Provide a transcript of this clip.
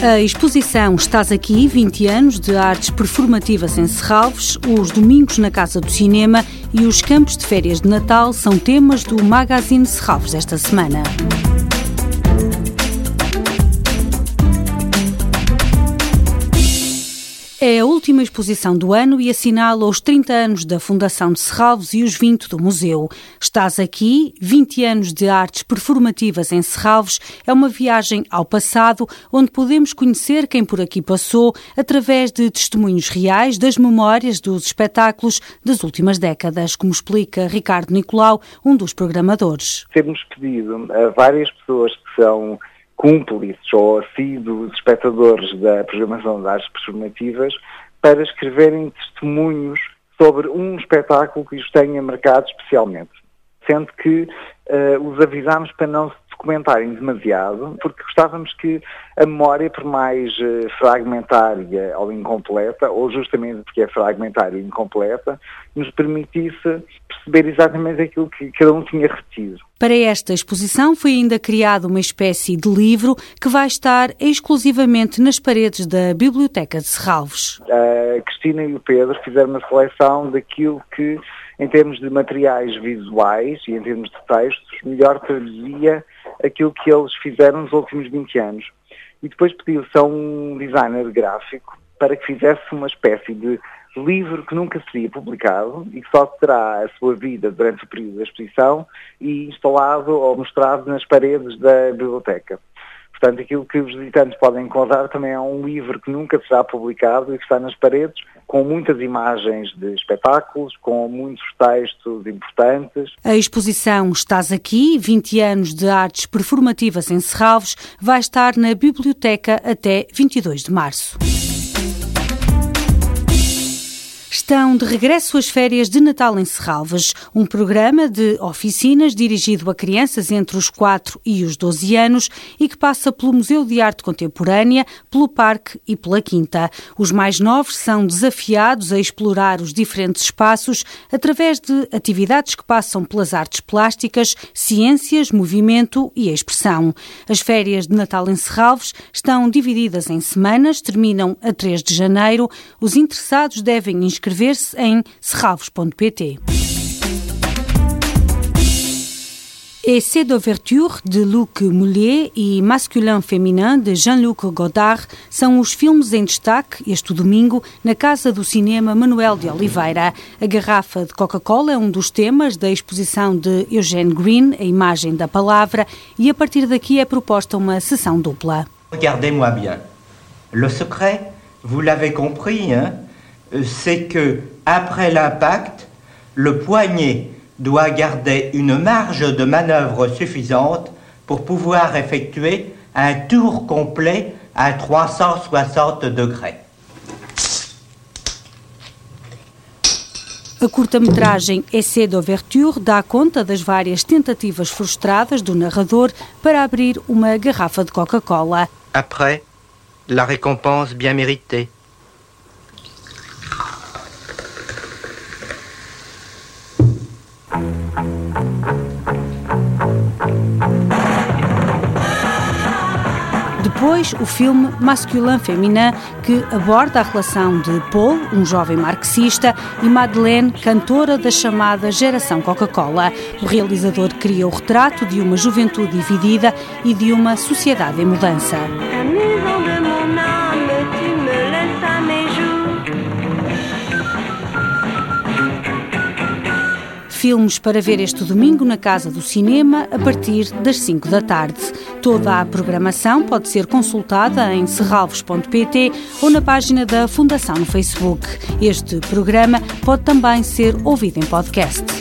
A exposição Estás Aqui, 20 anos de artes performativas em Serralves, os domingos na Casa do Cinema e os campos de férias de Natal são temas do Magazine Serralves esta semana. É a última exposição do ano e assinala os 30 anos da Fundação de Serralves e os 20 do museu. Estás aqui, 20 anos de artes performativas em Serralves, é uma viagem ao passado onde podemos conhecer quem por aqui passou através de testemunhos reais das memórias dos espetáculos das últimas décadas, como explica Ricardo Nicolau, um dos programadores. Temos pedido a várias pessoas que são cúmplices ou assíduos espectadores da programação de artes performativas para escreverem testemunhos sobre um espetáculo que os tenha marcado especialmente. Sendo que uh, os avisámos para não se documentarem demasiado, porque gostávamos que a memória, por mais uh, fragmentária ou incompleta, ou justamente porque é fragmentária e incompleta, nos permitisse perceber exatamente aquilo que cada um tinha retido. Para esta exposição foi ainda criada uma espécie de livro que vai estar exclusivamente nas paredes da Biblioteca de Serralves. A Cristina e o Pedro fizeram uma seleção daquilo que, em termos de materiais visuais e em termos de textos, melhor traduzia aquilo que eles fizeram nos últimos 20 anos. E depois pediu-se a um designer gráfico para que fizesse uma espécie de livro que nunca seria publicado e que só terá a sua vida durante o período da exposição e instalado ou mostrado nas paredes da biblioteca. Portanto, aquilo que os visitantes podem encontrar também é um livro que nunca será publicado e que está nas paredes, com muitas imagens de espetáculos, com muitos textos importantes. A exposição Estás Aqui, 20 anos de artes performativas em Serralves, vai estar na biblioteca até 22 de março. Estão de regresso às férias de Natal em Serralves, um programa de oficinas dirigido a crianças entre os 4 e os 12 anos e que passa pelo Museu de Arte Contemporânea, pelo Parque e pela Quinta. Os mais novos são desafiados a explorar os diferentes espaços através de atividades que passam pelas artes plásticas, ciências, movimento e expressão. As férias de Natal em Serralves estão divididas em semanas, terminam a 3 de janeiro. Os interessados devem inscrever inscrever-se em serravos.pt. Essai d'ouverture de Luc Mullier e Masculin Féminin de Jean-Luc Godard são os filmes em destaque este domingo na Casa do Cinema Manuel de Oliveira. A garrafa de Coca-Cola é um dos temas da exposição de Eugene Green, A Imagem da Palavra, e a partir daqui é proposta uma sessão dupla. Regardez-moi bien. Le secret, vous l'avez compris, hein? C'est que après l'impact, le poignet doit garder une marge de manœuvre suffisante pour pouvoir effectuer un tour complet à 360 degrés. A curta-metragem Essai d'Ouverture dá conta das várias tentativas frustradas do narrador para abrir uma garrafa de Coca-Cola. Après, la récompense bien méritée. Depois, o filme Masculin Féminin, que aborda a relação de Paul, um jovem marxista, e Madeleine, cantora da chamada Geração Coca-Cola. O realizador cria o retrato de uma juventude dividida e de uma sociedade em mudança. Filmes para ver este domingo na Casa do Cinema a partir das 5 da tarde. Toda a programação pode ser consultada em serralvos.pt ou na página da Fundação no Facebook. Este programa pode também ser ouvido em podcast.